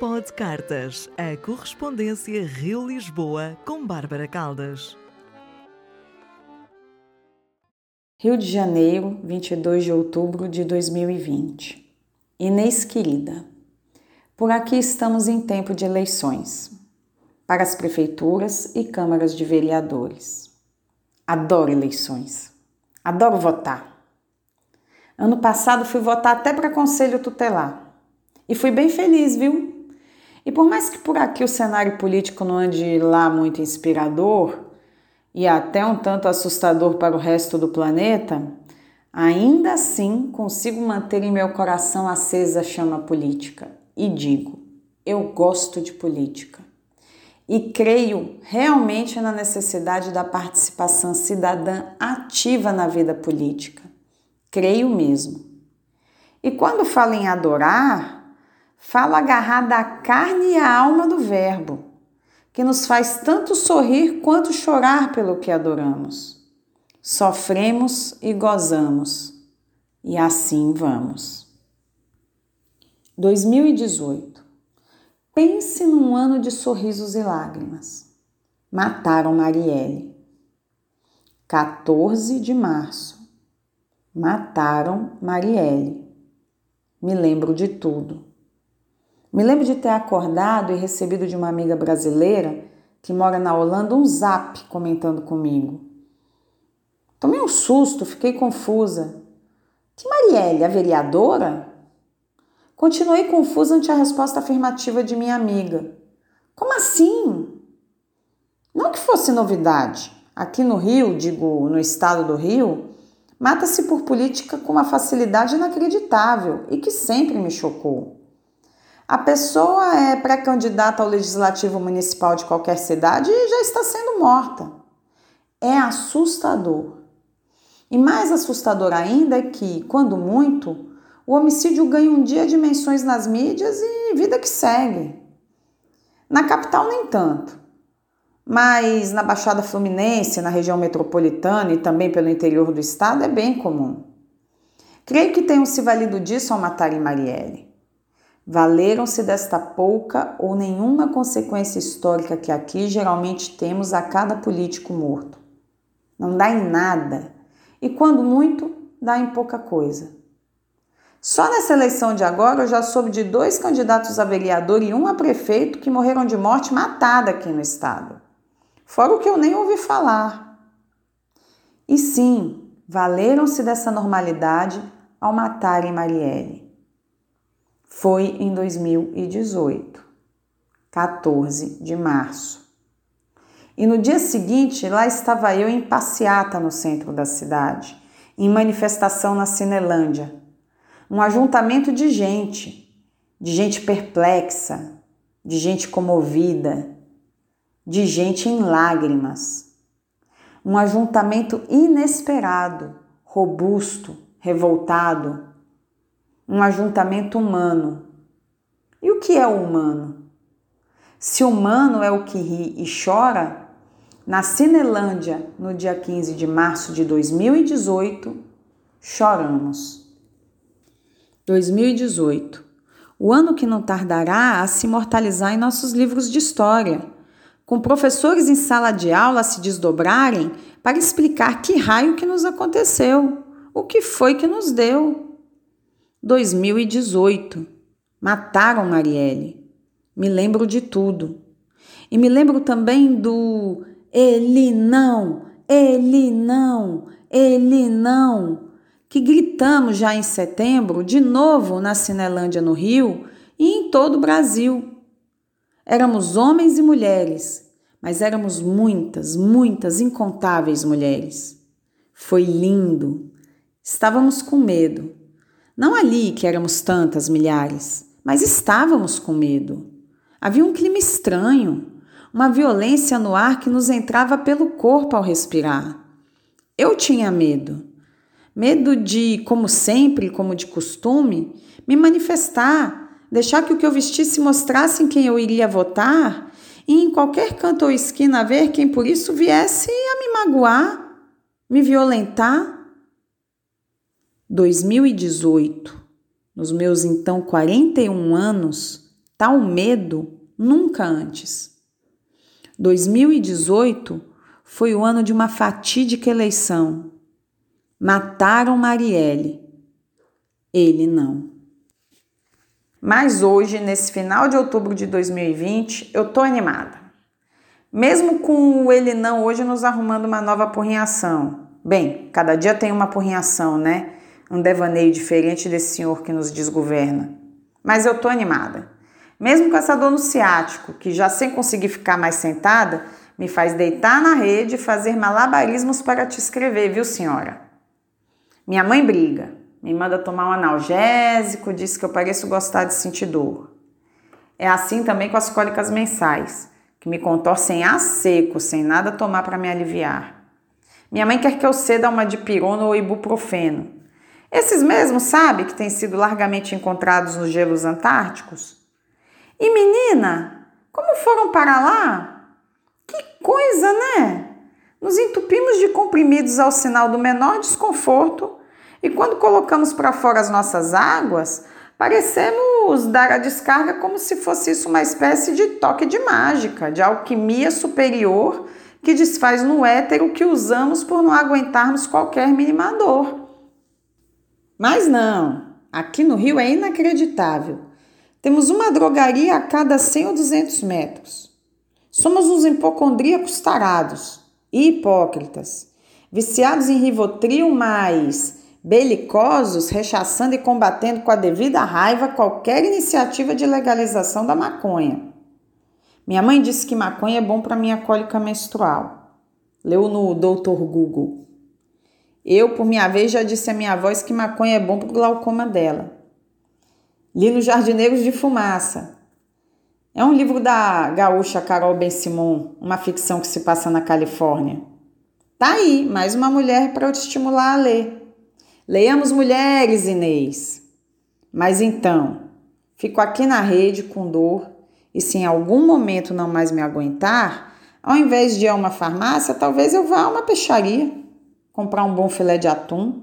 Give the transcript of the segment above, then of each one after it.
Pod Cartas, a correspondência Rio-Lisboa com Bárbara Caldas. Rio de Janeiro, 22 de outubro de 2020. Inês querida, por aqui estamos em tempo de eleições para as prefeituras e câmaras de vereadores. Adoro eleições. Adoro votar. Ano passado fui votar até para conselho tutelar. E fui bem feliz, viu? E por mais que por aqui o cenário político não ande lá muito inspirador e até um tanto assustador para o resto do planeta, ainda assim consigo manter em meu coração acesa a chama política e digo: eu gosto de política. E creio realmente na necessidade da participação cidadã ativa na vida política. Creio mesmo. E quando falo em adorar, Falo agarrada à carne e à alma do Verbo, que nos faz tanto sorrir quanto chorar pelo que adoramos. Sofremos e gozamos, e assim vamos. 2018. Pense num ano de sorrisos e lágrimas. Mataram Marielle. 14 de março. Mataram Marielle. Me lembro de tudo. Me lembro de ter acordado e recebido de uma amiga brasileira que mora na Holanda um zap comentando comigo. Tomei um susto, fiquei confusa. Que Marielle, a vereadora? Continuei confusa ante a resposta afirmativa de minha amiga. Como assim? Não que fosse novidade. Aqui no Rio, digo, no estado do Rio, mata-se por política com uma facilidade inacreditável e que sempre me chocou. A pessoa é pré-candidata ao legislativo municipal de qualquer cidade e já está sendo morta. É assustador. E mais assustador ainda é que, quando muito, o homicídio ganha um dia dimensões nas mídias e vida que segue. Na capital, nem tanto. Mas na Baixada Fluminense, na região metropolitana e também pelo interior do estado, é bem comum. Creio que tenham se valido disso ao matarem Marielle. Valeram-se desta pouca ou nenhuma consequência histórica que aqui geralmente temos a cada político morto. Não dá em nada, e quando muito, dá em pouca coisa. Só nessa eleição de agora eu já soube de dois candidatos a vereador e um a prefeito que morreram de morte matada aqui no estado. Fora o que eu nem ouvi falar. E sim, valeram-se dessa normalidade ao matarem Marielle. Foi em 2018, 14 de março. E no dia seguinte, lá estava eu em passeata no centro da cidade, em manifestação na Cinelândia. Um ajuntamento de gente, de gente perplexa, de gente comovida, de gente em lágrimas. Um ajuntamento inesperado, robusto, revoltado, um ajuntamento humano. E o que é humano? Se humano é o que ri e chora, na Cinelândia, no dia 15 de março de 2018, choramos. 2018 o ano que não tardará a se imortalizar em nossos livros de história, com professores em sala de aula se desdobrarem para explicar que raio que nos aconteceu, o que foi que nos deu. 2018. Mataram Marielle. Me lembro de tudo. E me lembro também do ele não, ele não, ele não, que gritamos já em setembro, de novo na Cinelândia no Rio e em todo o Brasil. Éramos homens e mulheres, mas éramos muitas, muitas, incontáveis mulheres. Foi lindo. Estávamos com medo não ali que éramos tantas milhares, mas estávamos com medo. Havia um clima estranho, uma violência no ar que nos entrava pelo corpo ao respirar. Eu tinha medo. Medo de, como sempre, como de costume, me manifestar, deixar que o que eu vestisse mostrasse em quem eu iria votar e em qualquer canto ou esquina ver quem por isso viesse a me magoar, me violentar 2018, nos meus então 41 anos, Tal medo nunca antes. 2018 foi o ano de uma fatídica eleição. Mataram Marielle. Ele não. Mas hoje, nesse final de outubro de 2020, eu tô animada. Mesmo com o ele não hoje nos arrumando uma nova apurrinhação. Bem, cada dia tem uma apurrinhação, né? Um devaneio diferente desse senhor que nos desgoverna. Mas eu tô animada. Mesmo com essa dor no ciático, que já sem conseguir ficar mais sentada, me faz deitar na rede e fazer malabarismos para te escrever, viu, senhora? Minha mãe briga, me manda tomar um analgésico, diz que eu pareço gostar de sentir dor. É assim também com as cólicas mensais, que me contorcem a seco, sem nada tomar para me aliviar. Minha mãe quer que eu ceda uma dipirona ou ibuprofeno. Esses mesmos, sabe, que têm sido largamente encontrados nos gelos antárticos? E menina, como foram para lá? Que coisa, né? Nos entupimos de comprimidos ao sinal do menor desconforto e quando colocamos para fora as nossas águas, parecemos dar a descarga como se fosse isso uma espécie de toque de mágica, de alquimia superior que desfaz no éter o que usamos por não aguentarmos qualquer mínima dor. Mas não, aqui no Rio é inacreditável. Temos uma drogaria a cada 100 ou 200 metros. Somos uns hipocondríacos tarados e hipócritas, viciados em rivotril, mas belicosos, rechaçando e combatendo com a devida raiva qualquer iniciativa de legalização da maconha. Minha mãe disse que maconha é bom para minha cólica menstrual. Leu no Doutor Google. Eu, por minha vez, já disse a minha voz que maconha é bom para o glaucoma dela. Li no Jardineiros de Fumaça, é um livro da gaúcha Carol Ben-Simon, uma ficção que se passa na Califórnia. Tá aí, mais uma mulher para eu te estimular a ler. Leiamos mulheres, Inês. Mas então, fico aqui na rede com dor e se em algum momento não mais me aguentar, ao invés de ir a uma farmácia, talvez eu vá a uma peixaria, comprar um bom filé de atum,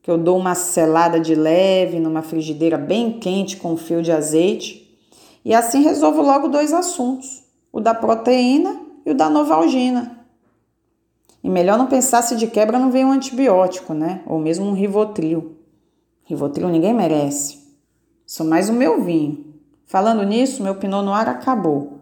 que eu dou uma selada de leve numa frigideira bem quente com um fio de azeite e assim resolvo logo dois assuntos: o da proteína e o da novalgina. E melhor não pensar se de quebra não vem um antibiótico, né? Ou mesmo um Rivotril. Rivotril ninguém merece. Sou mais o meu vinho. Falando nisso, meu Pinot Noir acabou.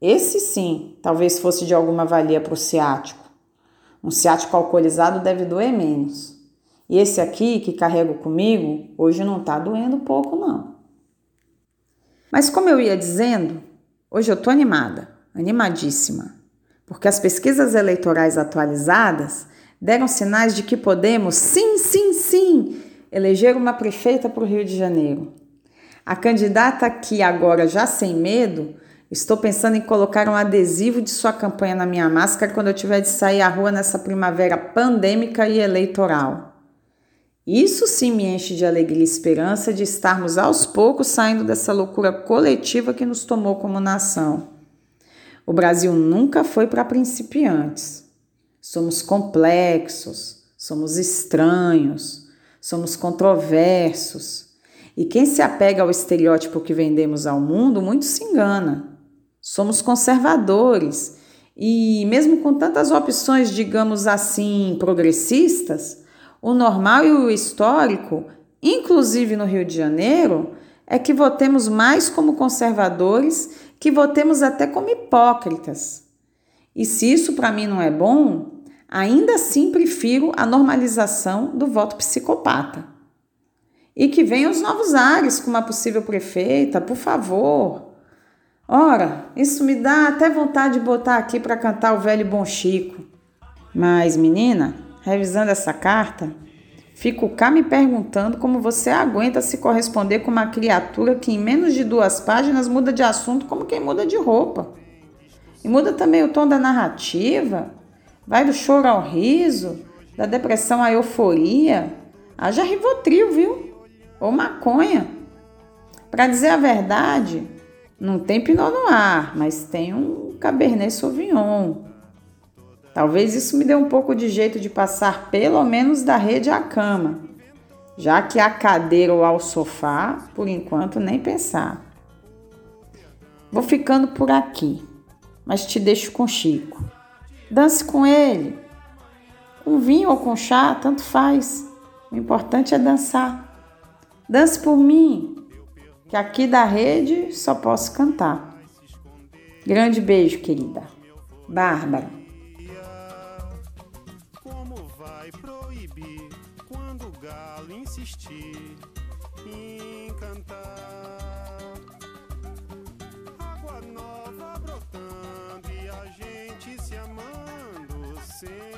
Esse sim, talvez fosse de alguma valia para o ciático. Um ciático alcoolizado deve doer menos. E esse aqui que carrego comigo, hoje não está doendo pouco não. Mas como eu ia dizendo, hoje eu estou animada, animadíssima, porque as pesquisas eleitorais atualizadas deram sinais de que podemos, sim, sim, sim, eleger uma prefeita para o Rio de Janeiro. A candidata que agora já sem medo, estou pensando em colocar um adesivo de sua campanha na minha máscara quando eu tiver de sair à rua nessa primavera pandêmica e eleitoral. Isso sim me enche de alegria e esperança de estarmos aos poucos saindo dessa loucura coletiva que nos tomou como nação. O Brasil nunca foi para principiantes. Somos complexos, somos estranhos, somos controversos. E quem se apega ao estereótipo que vendemos ao mundo muito se engana. Somos conservadores e, mesmo com tantas opções, digamos assim, progressistas, o normal e o histórico, inclusive no Rio de Janeiro, é que votemos mais como conservadores, que votemos até como hipócritas. E se isso para mim não é bom, ainda assim prefiro a normalização do voto psicopata. E que venham os novos ares com uma possível prefeita, por favor. Ora, isso me dá até vontade de botar aqui para cantar o velho Bom Chico. Mas, menina, revisando essa carta, fico cá me perguntando como você aguenta se corresponder com uma criatura que em menos de duas páginas muda de assunto como quem muda de roupa. E muda também o tom da narrativa, vai do choro ao riso, da depressão à euforia. Haja rivotril, viu? Ou maconha. Para dizer a verdade, não tem Pinot Noir, mas tem um Cabernet Sauvignon. Talvez isso me dê um pouco de jeito de passar pelo menos da rede à cama, já que a cadeira ou ao sofá, por enquanto, nem pensar. Vou ficando por aqui, mas te deixo com Chico. Dance com ele. Com vinho ou com chá, tanto faz. O importante é dançar. Dance por mim, que aqui da rede só posso cantar. Grande beijo, querida. Bárbara. Como vai proibir quando o galo insistir em cantar? Água nova brotando e a gente se amando sempre.